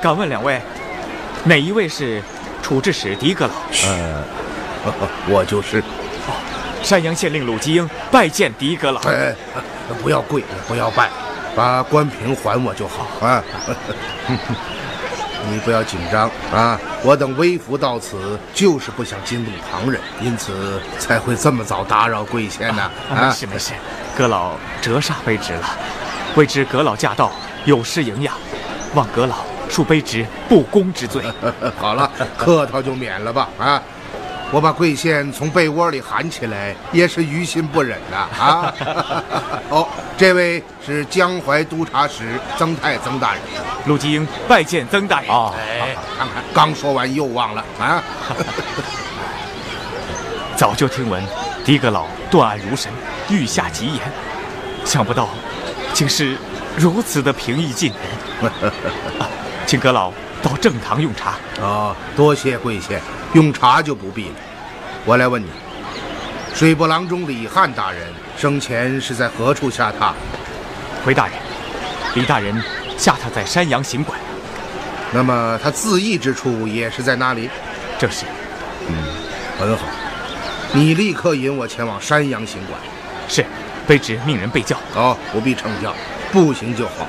敢问两位，哪一位是处置使狄阁老？呃，我就是。哦山阳县令鲁吉英拜见狄阁老。哎，不要跪，不要拜，把关平还我就好啊。你不要紧张啊！我等微服到此，就是不想惊动旁人，因此才会这么早打扰贵县呢。啊，没事没事，阁老折煞卑职了。未知阁老驾到，有失迎养，望阁老恕卑职不恭之罪。好了，客套就免了吧啊！我把贵县从被窝里喊起来，也是于心不忍呐啊！哦，这位是江淮督察使曾泰曾大人。陆吉英拜见曾大人。哦，哎，看看，刚说完又忘了啊！早就听闻狄阁老断案如神，御下极严，想不到竟是如此的平易近人。啊，请阁老到正堂用茶。哦，多谢贵县，用茶就不必了。我来问你，水泊郎中李汉大人生前是在何处下榻？回大人，李大人下榻在山阳行馆。那么他自缢之处也是在那里？正是。嗯，很好。你立刻引我前往山阳行馆。是，卑职命人备轿。哦，不必称教，步行就好。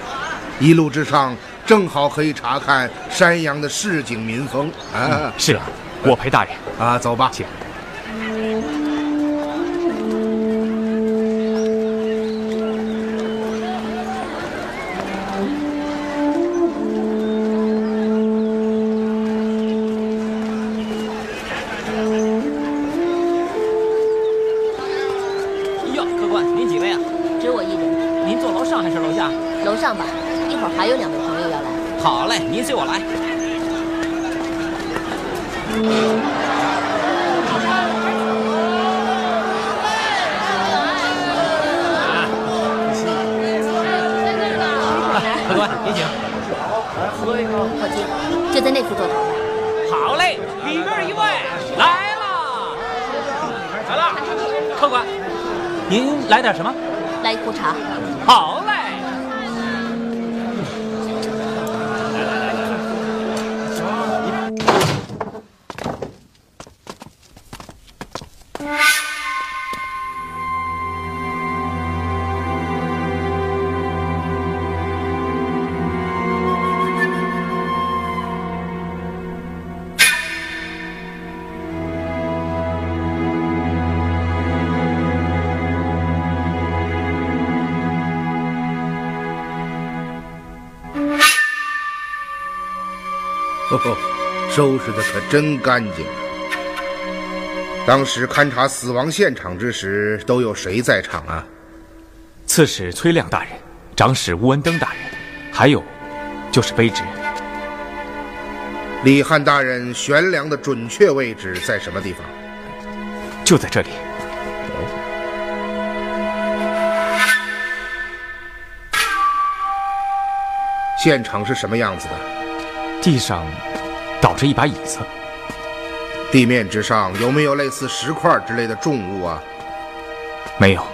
一路之上，正好可以查看山阳的市井民风啊。嗯、是啊，我陪大人啊，走吧，请。伙计，就在那副座头。好嘞，里边一位来了，来了。客官，您来点什么？来一壶茶。好收拾的可真干净啊！当时勘察死亡现场之时，都有谁在场啊？刺史崔亮大人、长史吴文登大人，还有就是卑职。李汉大人悬梁的准确位置在什么地方？就在这里。现场是什么样子的？地上倒着一把椅子，地面之上有没有类似石块之类的重物啊？没有，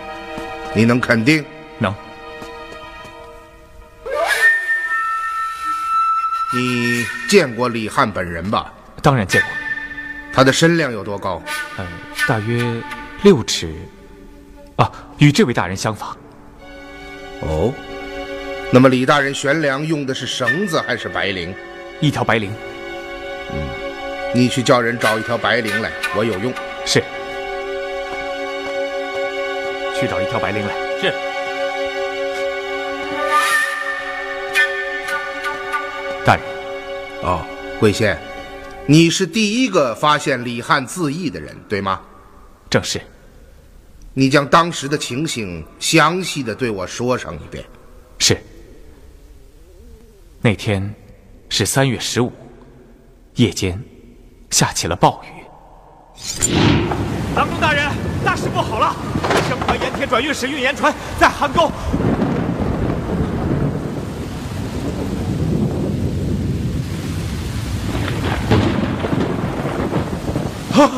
你能肯定？能。你见过李汉本人吧？当然见过。他的身量有多高？呃，大约六尺。啊，与这位大人相仿。哦。那么李大人悬梁用的是绳子还是白绫？一条白绫。嗯，你去叫人找一条白绫来，我有用。是。去找一条白绫来。是。大人。哦，贵县，你是第一个发现李汉自缢的人，对吗？正是。你将当时的情形详细的对我说上一遍。是。那天是三月十五，夜间下起了暴雨。郎中大人，大事不好了！江淮盐铁转运使运盐船在邗沟。啊，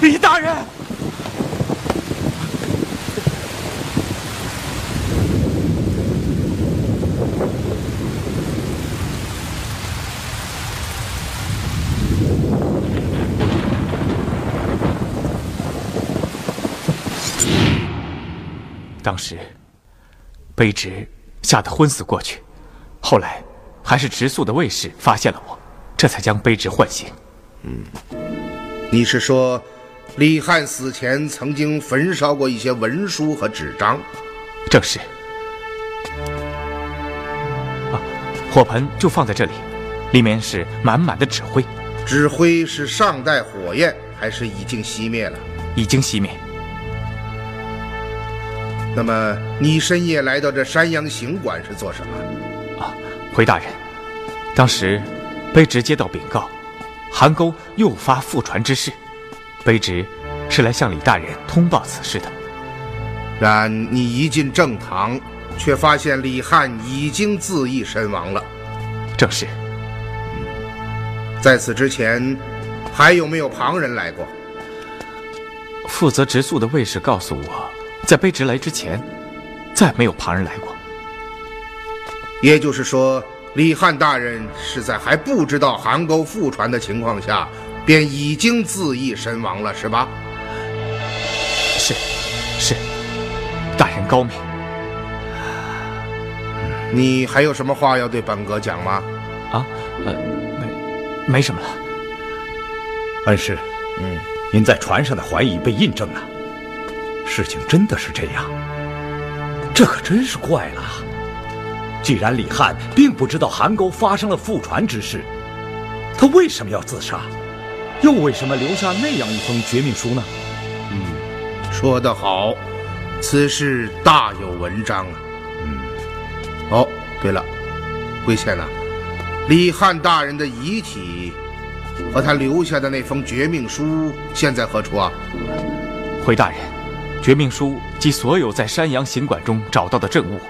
李大人！当时，卑职吓得昏死过去，后来还是直宿的卫士发现了我，这才将卑职唤醒。嗯，你是说，李汉死前曾经焚烧过一些文书和纸张？正是。啊，火盆就放在这里，里面是满满的纸灰。纸灰是尚带火焰，还是已经熄灭了？已经熄灭。那么，你深夜来到这山阳行馆是做什么？啊，回大人，当时卑职接到禀告，韩沟又发覆船之事，卑职是来向李大人通报此事的。然你一进正堂，却发现李汉已经自缢身亡了。正是。在此之前，还有没有旁人来过？负责直宿的卫士告诉我。在卑职来之前，再没有旁人来过。也就是说，李汉大人是在还不知道韩沟覆船的情况下，便已经自缢身亡了，是吧？是，是，大人高明。你还有什么话要对本阁讲吗？啊，呃，没，没什么了。恩师，嗯，您在船上的怀疑被印证了。事情真的是这样，这可真是怪了。既然李汉并不知道邗沟发生了覆船之事，他为什么要自杀？又为什么留下那样一封绝命书呢？嗯，说得好，此事大有文章啊。嗯，哦，对了，贵县呐，李汉大人的遗体和他留下的那封绝命书现在何处啊？回大人。绝命书及所有在山阳行馆中找到的证物，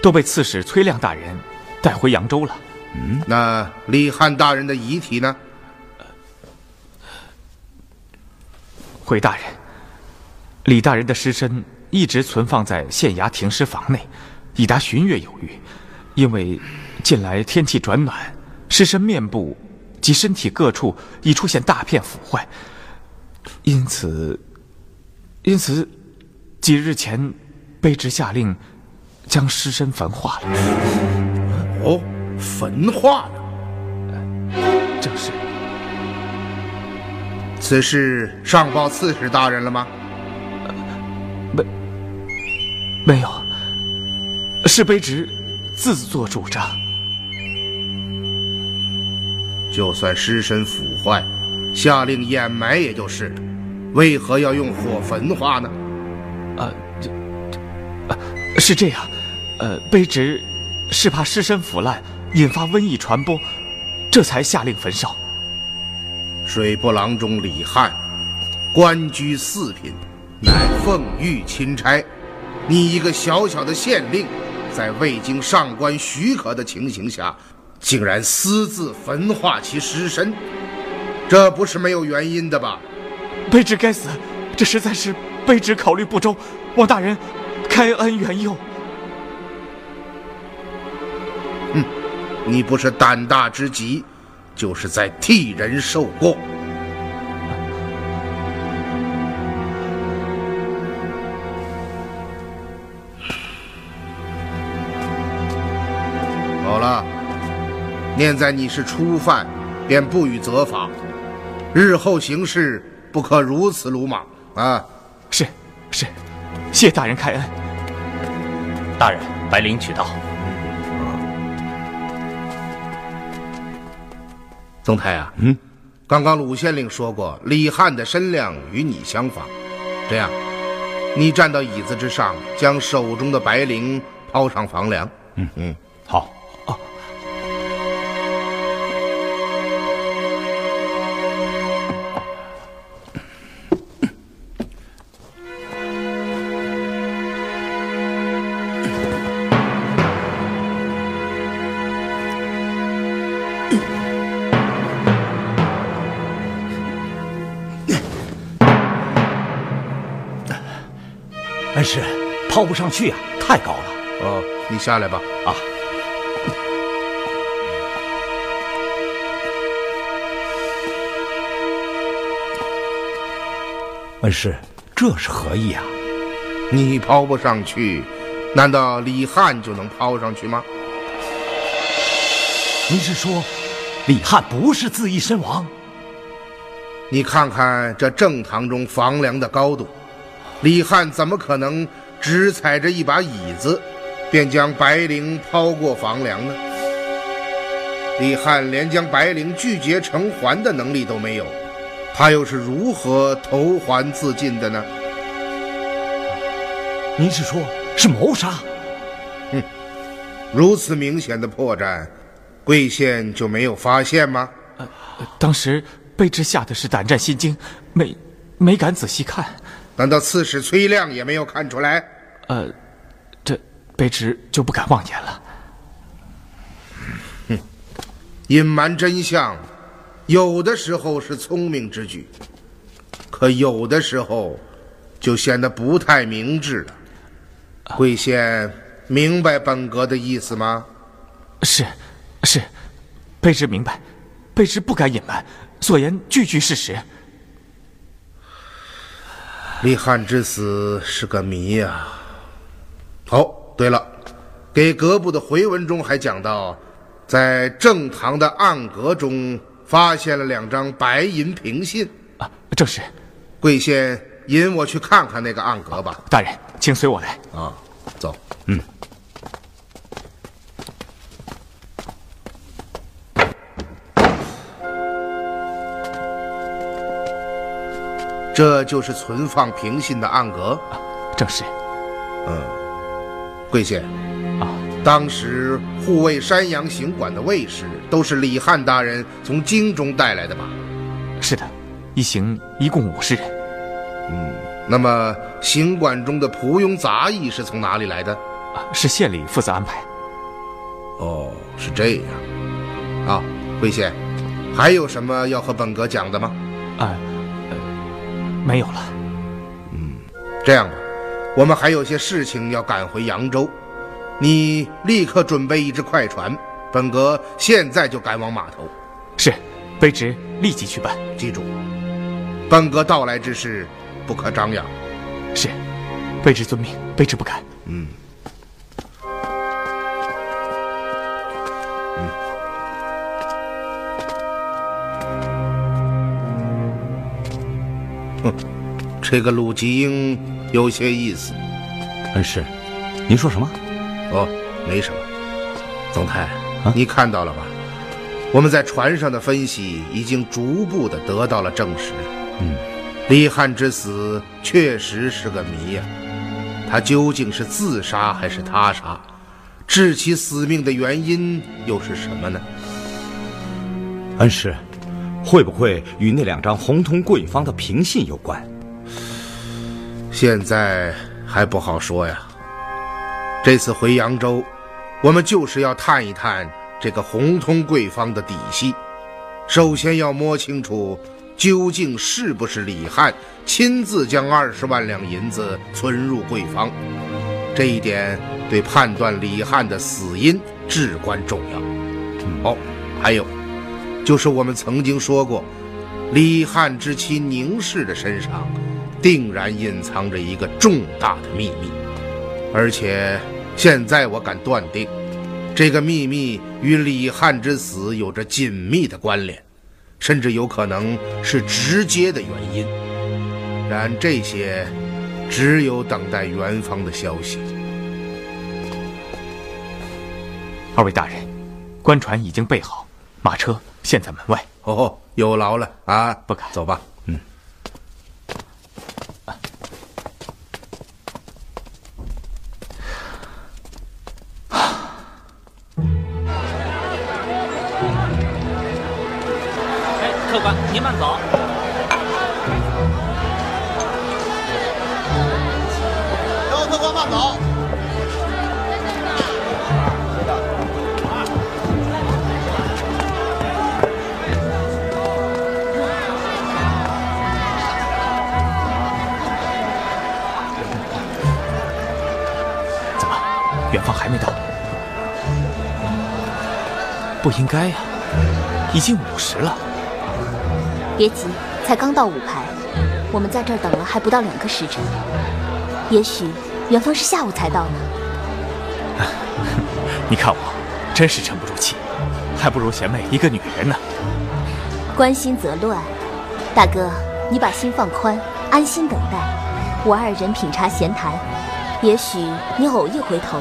都被刺史崔亮大人带回扬州了。嗯，那李汉大人的遗体呢？回大人，李大人的尸身一直存放在县衙停尸房内，已达旬月有余。因为近来天气转暖，尸身面部及身体各处已出现大片腐坏，因此，因此。几日前，卑职下令将尸身焚化了。哦，焚化了，正是。此事上报刺史大人了吗？没，没有。是卑职自作主张。就算尸身腐坏，下令掩埋也就是了，为何要用火焚化呢？是这样，呃，卑职是怕尸身腐烂，引发瘟疫传播，这才下令焚烧。水泊郎中李汉，官居四品，乃奉御钦差。你一个小小的县令，在未经上官许可的情形下，竟然私自焚化其尸身，这不是没有原因的吧？卑职该死，这实在是卑职考虑不周，望大人开恩援佑。你不是胆大之极，就是在替人受过。好了，念在你是初犯，便不予责罚。日后行事不可如此鲁莽啊！是是，谢大人开恩。大人，白灵取到。宗泰啊，嗯，刚刚鲁县令说过，李汉的身量与你相仿。这样，你站到椅子之上，将手中的白绫抛上房梁。嗯嗯，好。抛不上去啊，太高了。哦，你下来吧。啊，恩师，这是何意啊？你抛不上去，难道李汉就能抛上去吗？您是说，李汉不是自缢身亡？你看看这正堂中房梁的高度，李汉怎么可能只踩着一把椅子，便将白绫抛过房梁呢？李汉连将白绫拒绝成还的能力都没有，他又是如何投环自尽的呢？您是说，是谋杀？如此明显的破绽，贵县就没有发现吗？当时卑职吓得是胆战心惊，没没敢仔细看。难道刺史崔亮也没有看出来？呃，这卑职就不敢妄言了。隐瞒真相，有的时候是聪明之举，可有的时候就显得不太明智了。贵县明白本阁的意思吗？是，是，卑职明白，卑职不敢隐瞒，所言句句事实。李汉之死是个谜呀、哦，对了，给阁部的回文中还讲到，在正堂的暗格中发现了两张白银凭信。啊，正是。贵县引我去看看那个暗格吧。大人，请随我来。啊，走。嗯。这就是存放平信的暗格。正是。嗯贵县，啊，当时护卫山阳行馆的卫士都是李汉大人从京中带来的吧？是的，一行一共五十人。嗯那么行馆中的仆庸杂役是从哪里来的？啊，是县里负责安排。哦，是这样。啊，贵县，还有什么要和本阁讲的吗？啊，呃，没有了。嗯这样吧，我们还有些事情要赶回扬州，你立刻准备一只快船，本阁现在就赶往码头。是，卑职立即去办。记住，本阁到来之事不可张扬。是，卑职遵命，卑职不敢。嗯。哼，这个鲁吉英有些意思。恩师，您说什么？哦，没什么。总太，啊你看到了吧？我们在船上的分析已经逐步的得到了证实。嗯，李汉之死确实是个谜呀、他究竟是自杀还是他杀？致其死命的原因又是什么呢？恩师，会不会与那两张红通贵方的平信有关？现在还不好说呀。这次回扬州，我们就是要探一探这个红通贵方的底细。首先要摸清楚，究竟是不是李汉亲自将二十万两银子存入贵方，这一点对判断李汉的死因至关重要。哦，还有，就是我们曾经说过，李汉之妻宁氏的身上，定然隐藏着一个重大的秘密，而且现在我敢断定，这个秘密与李汉之死有着紧密的关联，甚至有可能是直接的原因。然这些，只有等待元方的消息。二位大人，官船已经备好，马车现在门外。哦，有劳了啊！不敢走吧。应该呀、已经午时了。别急，才刚到五排，我们在这儿等了还不到两个时辰，也许元芳是下午才到呢。你看我，真是沉不住气，还不如贤妹一个女人呢。关心则乱，大哥，你把心放宽，安心等待，我二人品茶闲谈。也许你偶一回头，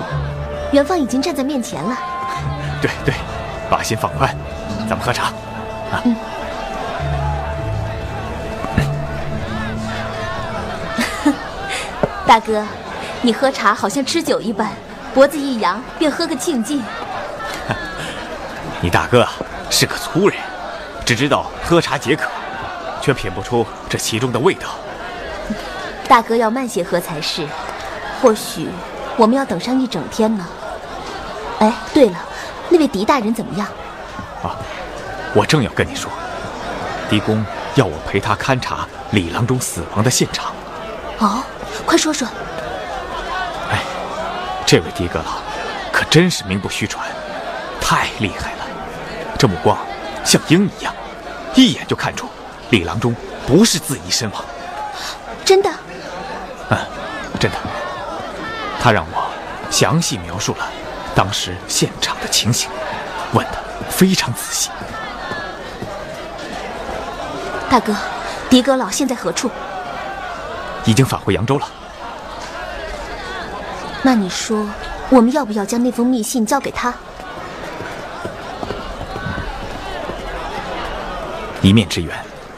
元芳已经站在面前了。对 对，把心放宽，咱们喝茶。啊，大哥，你喝茶好像吃酒一般，脖子一扬便喝个庆尽。你大哥啊是个粗人，只知道喝茶解渴，却品不出这其中的味道。大哥要慢些喝才是，或许我们要等上一整天呢。哎，对了，那位狄大人怎么样？啊，我正要跟你说，狄公要我陪他勘察李郎中死亡的现场。哦，快说说。哎，这位狄阁老可真是名不虚传，太厉害了。这目光像鹰一样，一眼就看出李郎中不是自缢身亡。真的？嗯，真的。他让我详细描述了当时现场的情形，问的非常仔细。大哥，狄阁老现在何处？已经返回扬州了。那你说，我们要不要将那封密信交给他？一面之缘，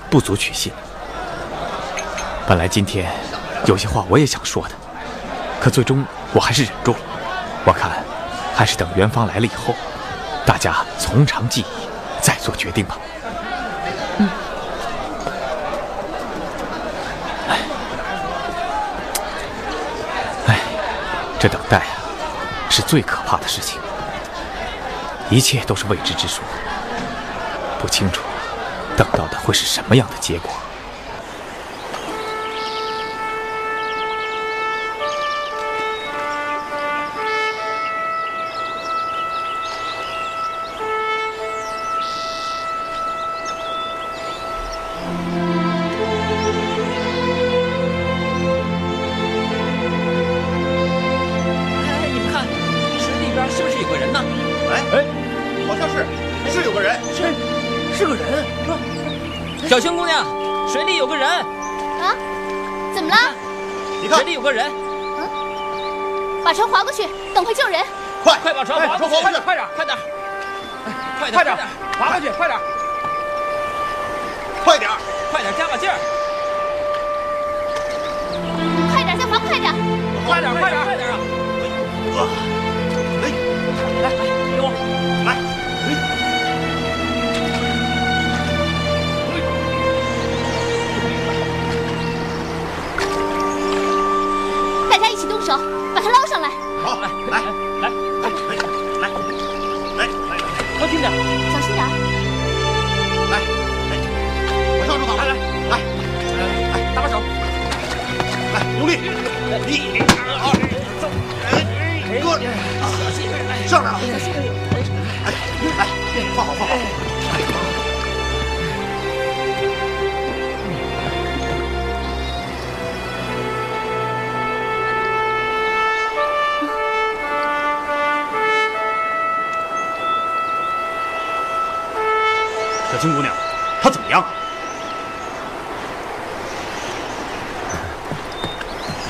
不足取信。本来今天有些话我也想说的，可最终我还是忍住了。我看，还是等元芳来了以后，大家从长计议，再做决定吧。嗯。哎，这等待啊，是最可怕的事情。一切都是未知之数，不清楚等到的会是什么样的结果。快点，快点！快点啊！哎，来，给我。来，大家一起动手，把它捞上来。好，来来来，来来来来靠近点！小心点儿。来，我上手好，来来来来，搭把手。来，用力，一、二、走，哎，哥，上来啊，哎，来，放好放好。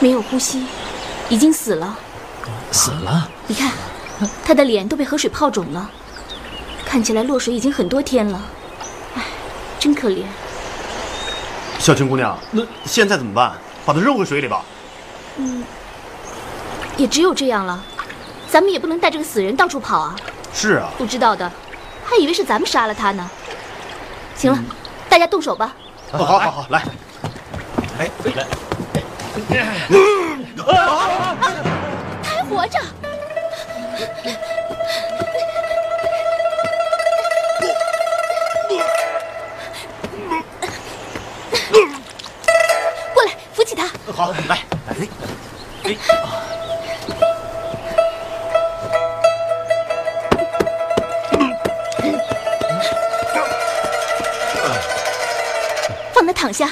没有呼吸，已经死了。死了？你看，他的脸都被河水泡肿了，看起来落水已经很多天了。唉，真可怜。小青姑娘，那现在怎么办？把他扔回水里吧。嗯也只有这样了，咱们也不能带这个死人到处跑啊！是啊，不知道的，还以为是咱们杀了他呢。行了，大家动手吧。好好好，来，哎，来，他还活着。过来，扶起他。好，来，来，哎，放他躺下。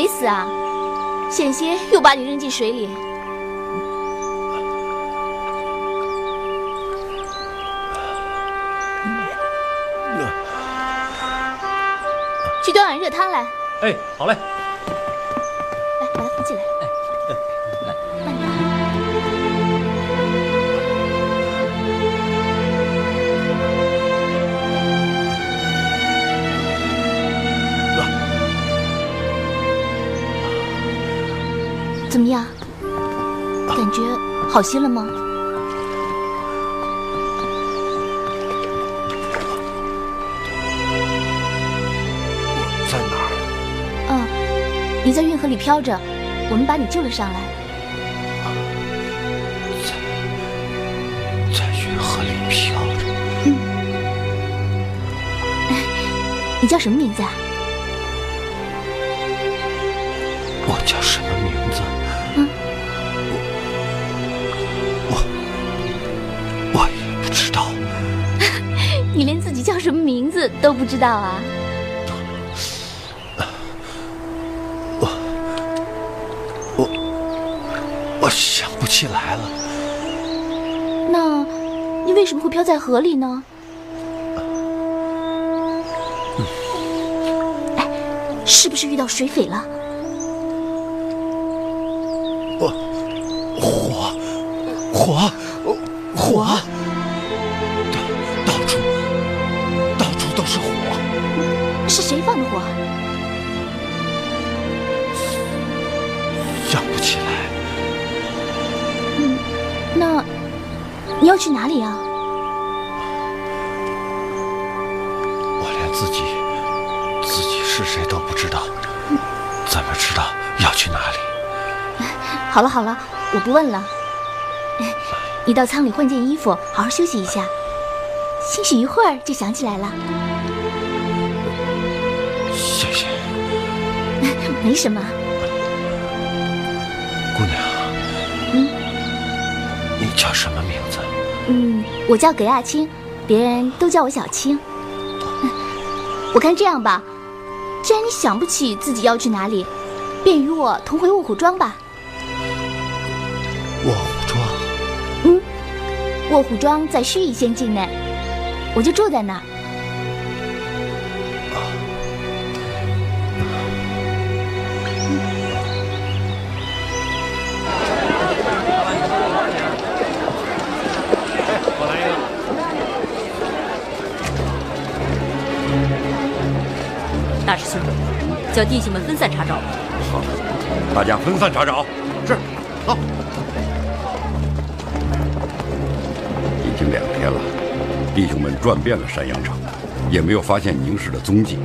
没死啊！险些又把你扔进水里。去端碗热汤来，哎，好嘞。怎么样？感觉好些了吗？在哪儿？嗯，你在运河里漂着，我们把你救了上来。在运河里漂着。嗯 你叫什么名字啊？都不知道啊？我我我想不起来了。那，你为什么会飘在河里呢？哎，是不是遇到水匪了？火，火，火，要去哪里啊？我连自己自己是谁都不知道，怎么知道要去哪里？好了好了，我不问了。你到舱里换件衣服，好好休息一下。兴许一会儿就想起来了。谢谢，没什么。姑娘。嗯，你叫什么名字？嗯，我叫葛亚青，别人都叫我小青。我看这样吧，既然你想不起自己要去哪里，便与我同回卧虎庄吧。卧虎庄，嗯，卧虎庄在盱眙县境内，我就住在那儿。大师兄，叫弟兄们分散查找。好，大家分散查找。是，走。已经两天了，弟兄们转遍了山阳城，也没有发现宁氏的踪迹。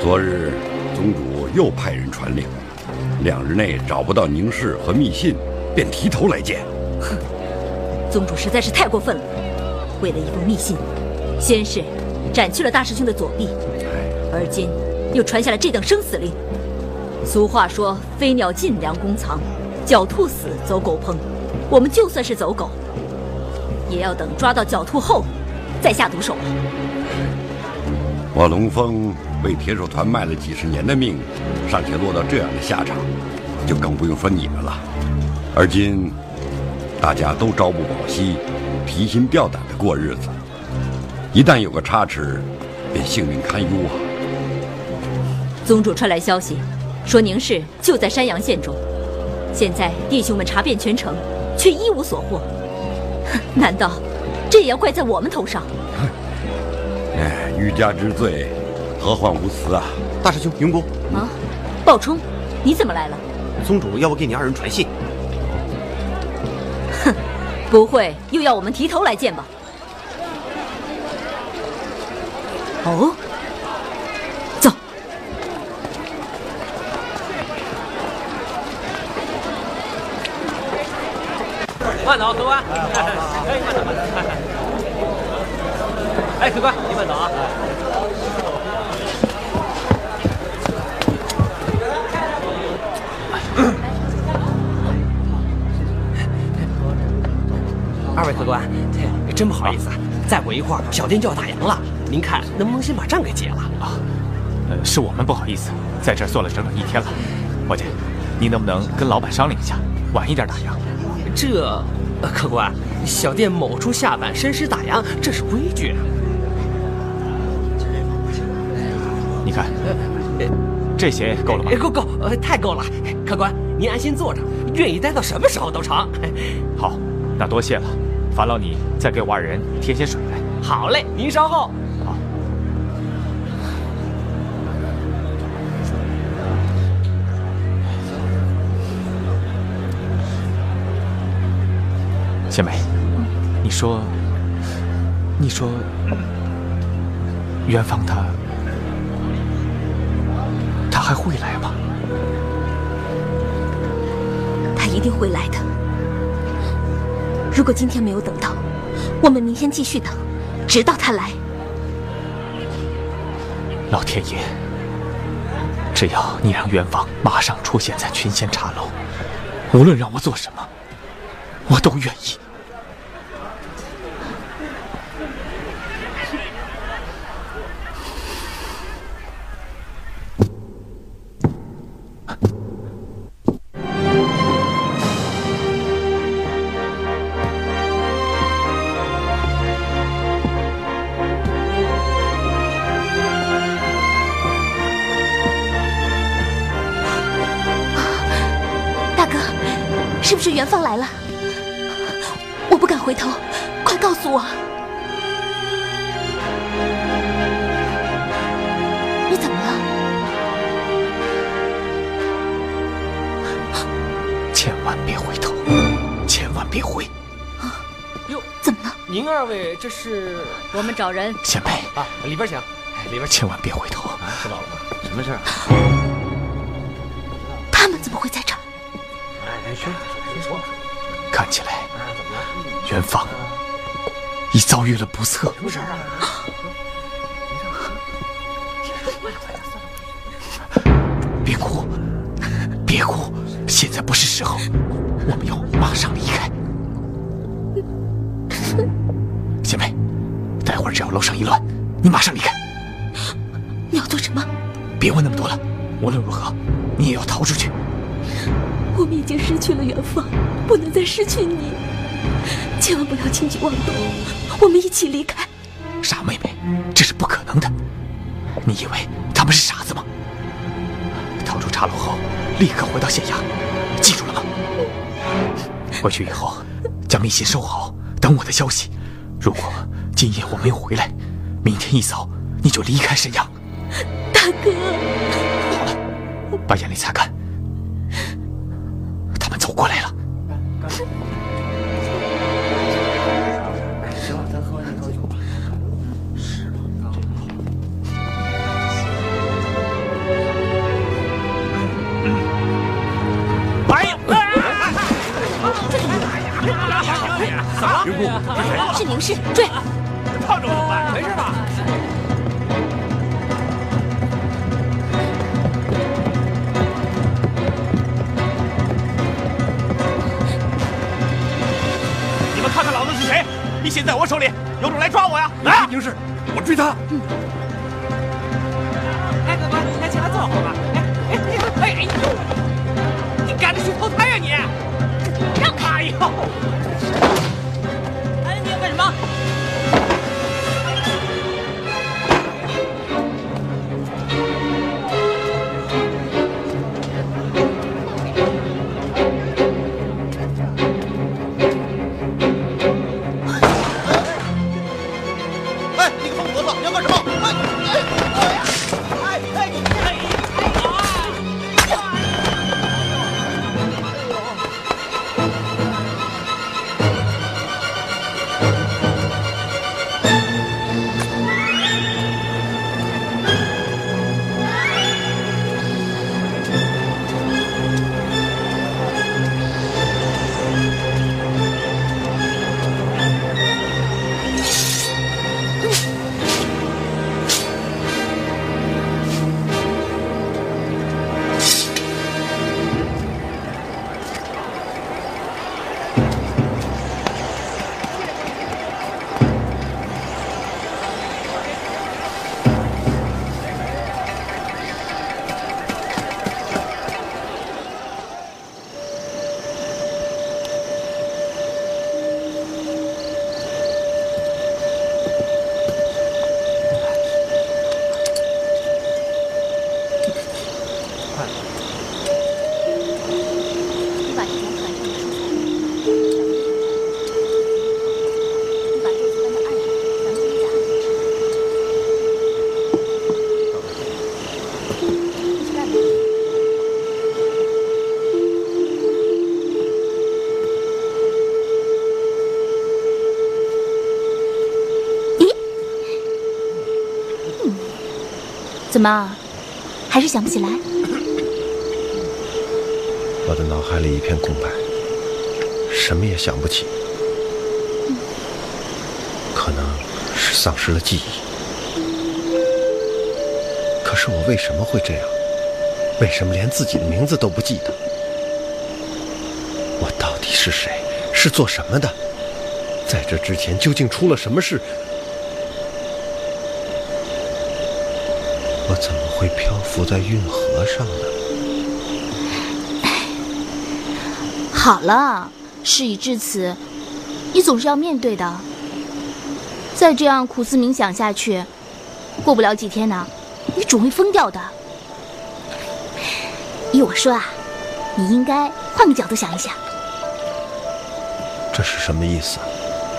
昨日宗主又派人传令，两日内找不到宁氏和密信，便提头来见。哼，宗主实在是太过分了。为了一封密信，先是斩去了大师兄的左臂，而今又传下了这等生死令。俗话说：“飞鸟尽，良弓藏；狡兔死，走狗烹。”我们就算是走狗，也要等抓到狡兔后，再下毒手。我龙峰为铁手团卖了几十年的命，尚且落到这样的下场，就更不用说你们了。而今大家都朝不保夕，提心吊胆的过日子，一旦有个差池，便性命堪忧啊！宗主传来消息，说宁氏就在山阳县中。现在弟兄们查遍全城，却一无所获。难道这也要怪在我们头上？哎，欲加之罪，何患无辞啊！大师兄云姑啊，鲍冲，你怎么来了？宗主要我给你二人传信。哼，不会又要我们提头来见吧？哦，走。慢走，客官。哎，慢走，慢走。哎，客官，你慢走啊。二位客官，真不好意思，再过一会儿小店就要打烊了，您看能不能先把账给结了啊？呃，是我们不好意思，在这儿坐了整整一天了。伙计，您能不能跟老板商量一下，晚一点打烊？这，客官，小店某处下板申时打烊，这是规矩。这些够了吗？够够，呃，太够了。客官，您安心坐着，愿意待到什么时候都成。好，那多谢了，烦劳你再给我二人添些水来。好嘞，您稍后。好。贤梅，你说，你说，元芳他，他还会来吗？他一定会来的。如果今天没有等到，我们明天继续等，直到他来。老天爷，只要你让元芳马上出现在群仙茶楼，无论让我做什么，我都愿意。这是？我们找人。前辈啊，里边请，里边千万别回头！知道了吗？什么事儿？他们怎么会在这儿？哎，说说说。看起来，元芳已遭遇了不测。什么事儿啊？别哭，别哭，现在不是时候，我们要马上离开。只要楼上一乱，你马上离开。你要做什么？别问那么多了，无论如何，你也要逃出去。我们已经失去了元芳，不能再失去你。千万不要轻举妄动，我们一起离开。傻妹妹，这是不可能的。你以为他们是傻子吗？逃出茶楼后，立刻回到县衙，记住了吗？回去以后，将密信收好，等我的消息。如果今夜我没有回来，明天一早你就离开沈阳。大哥，好了，把眼泪擦干。怎么，还是想不起来？我的脑海里一片空白，什么也想不起，可能是丧失了记忆。可是我为什么会这样？为什么连自己的名字都不记得？我到底是谁？是做什么的？在这之前究竟出了什么事？会漂浮在运河上呢？好了，事已至此，你总是要面对的。再这样苦思冥想下去，过不了几天呢，你准会疯掉的。依我说啊，你应该换个角度想一想。这是什么意思？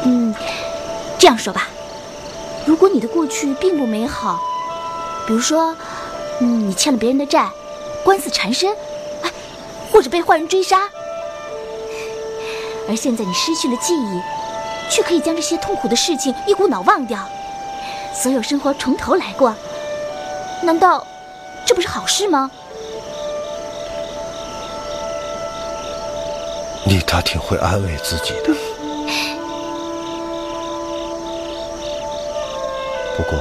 嗯，这样说吧，如果你的过去并不美好，比如说，嗯，你欠了别人的债，官司缠身，哎，或者被坏人追杀，而现在你失去了记忆，却可以将这些痛苦的事情一股脑忘掉，所有生活从头来过，难道这不是好事吗？你倒挺会安慰自己的。不过，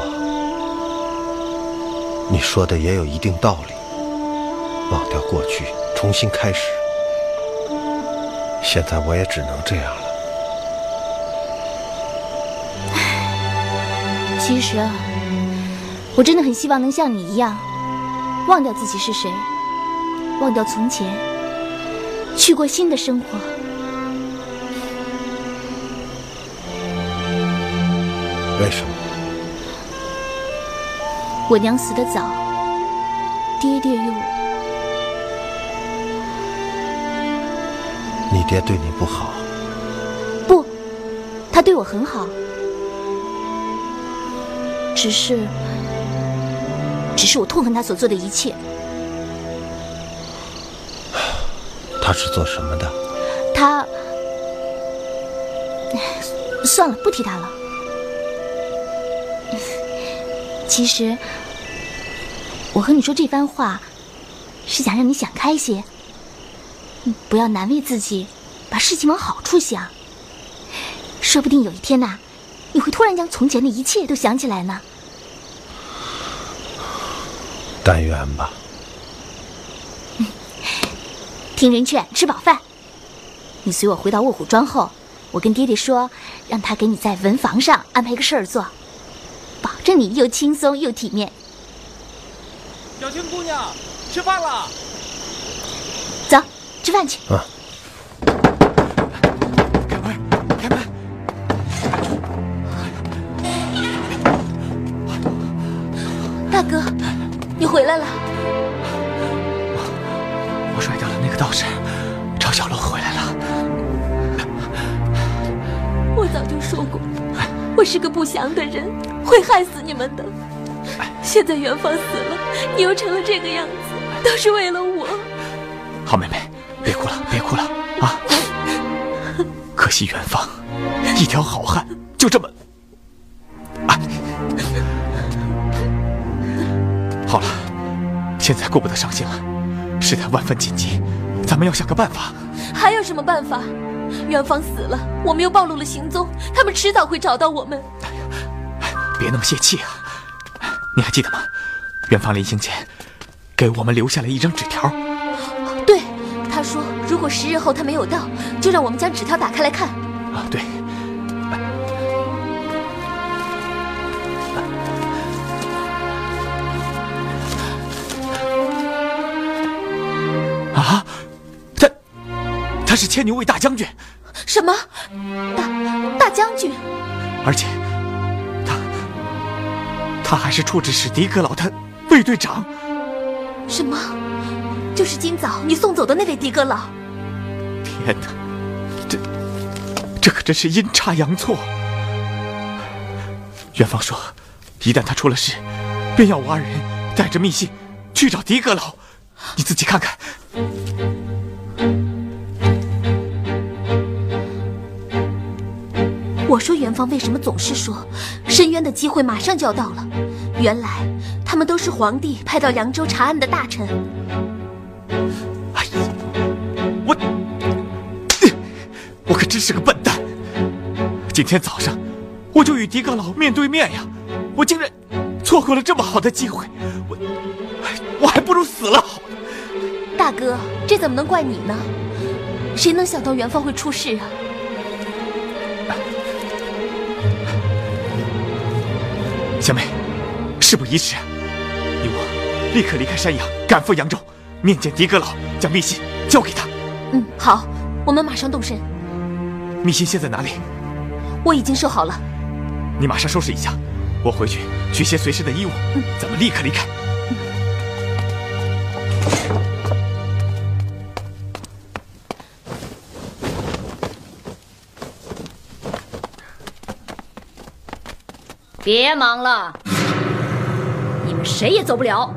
你说的也有一定道理。忘掉过去，重新开始。现在我也只能这样了。其实啊，我真的很希望能像你一样，忘掉自己是谁，忘掉从前，去过新的生活。为什么？我娘死得早，爹爹又……你爹对你不好，不，他对我很好，只是，只是我痛恨他所做的一切。他是做什么的？他……算了，不提他了。其实，我和你说这番话，是想让你想开些，不要难为自己，把事情往好处想。说不定有一天呐，你会突然将从前的一切都想起来呢。但愿吧。听人劝，吃饱饭。你随我回到卧虎庄后，我跟爹爹说，让他给你在文房上安排个事儿做。保证你又轻松又体面。小青姑娘，吃饭了。走，吃饭去。啊。开门，开门。大哥，你回来了。我我甩掉了那个道士，赵小楼回来了。我早就说过，我是个不祥的人。会害死你们的。现在元芳死了，你又成了这个样子，都是为了我。好妹妹，别哭了，别哭了啊！可惜元芳，一条好汉就这么……啊！好了，现在顾不得伤心了，事态万分紧急，咱们要想个办法。还有什么办法？元芳死了，我们又暴露了行踪，他们迟早会找到我们。别那么泄气啊！你还记得吗？元芳临行前给我们留下了一张纸条。对，他说如果十日后他没有到，就让我们将纸条打开来看。啊，对。啊，他他是牵牛卫大将军。什么？大大将军？而且。他还是处置使迪格劳的卫队长。什么？就是今早你送走的那位迪格劳？天哪，这这可真是阴差阳错。元芳说，一旦他出了事，便要我二人带着密信去找迪格劳。你自己看看。我说元芳为什么总是说申冤的机会马上就要到了？原来他们都是皇帝派到扬州查案的大臣。哎呀，我我可真是个笨蛋！今天早上我就与狄阁老面对面呀，我竟然错过了这么好的机会，我我还不如死了好。大哥，这怎么能怪你呢？谁能想到元芳会出事啊？小妹，事不宜迟，你我立刻离开山阳，赶赴扬州，面见狄阁老，将密信交给他。嗯，好，我们马上动身。密信现在哪里？我已经收好了。你马上收拾一下，我回去取些随身的衣物，嗯，咱们立刻离开。别忙了，你们谁也走不了。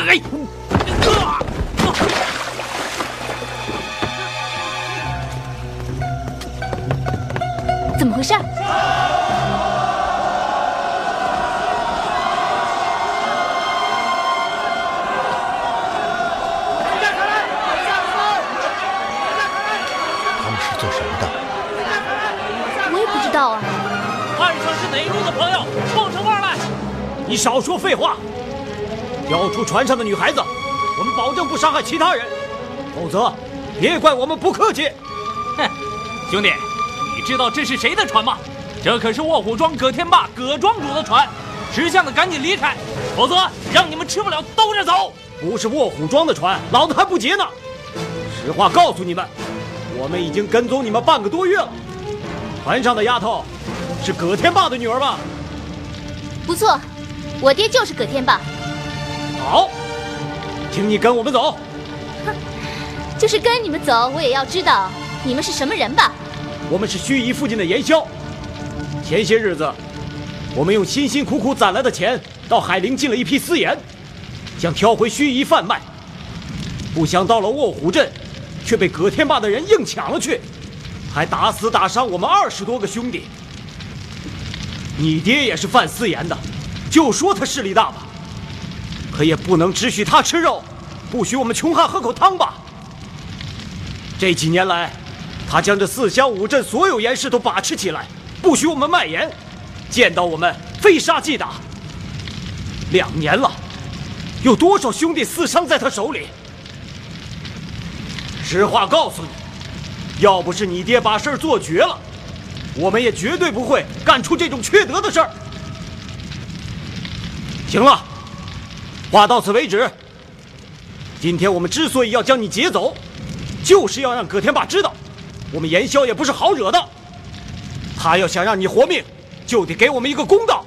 哎！船上的女孩子，我们保证不伤害其他人，否则别怪我们不客气。哼，兄弟，你知道这是谁的船吗？这可是卧虎庄葛天霸葛庄主的船，识相的赶紧离开，否则让你们吃不了兜着走。不是卧虎庄的船，老子还不劫呢！实话告诉你们，我们已经跟踪你们半个多月了。船上的丫头是葛天霸的女儿吧？不错，我爹就是葛天霸。好，请你跟我们走。哼就是跟你们走，我也要知道你们是什么人吧？我们是盱眙附近的盐枭。前些日子，我们用辛辛苦苦攒来的钱到海陵进了一批私盐，想挑回盱眙贩卖。不想到了卧虎镇，却被葛天霸的人硬抢了去，还打死打伤我们二十多个兄弟。你爹也是贩私盐的，就说他势力大吧，可也不能只许他吃肉，不许我们穷汉喝口汤吧。这几年来，他将这四乡五镇所有盐市都把持起来，不许我们卖盐，见到我们非杀即打。两年了，有多少兄弟死伤在他手里？实话告诉你，要不是你爹把事儿做绝了，我们也绝对不会干出这种缺德的事儿。行了，话到此为止。今天我们之所以要将你劫走，就是要让葛天霸知道，我们严萧也不是好惹的。他要想让你活命，就得给我们一个公道。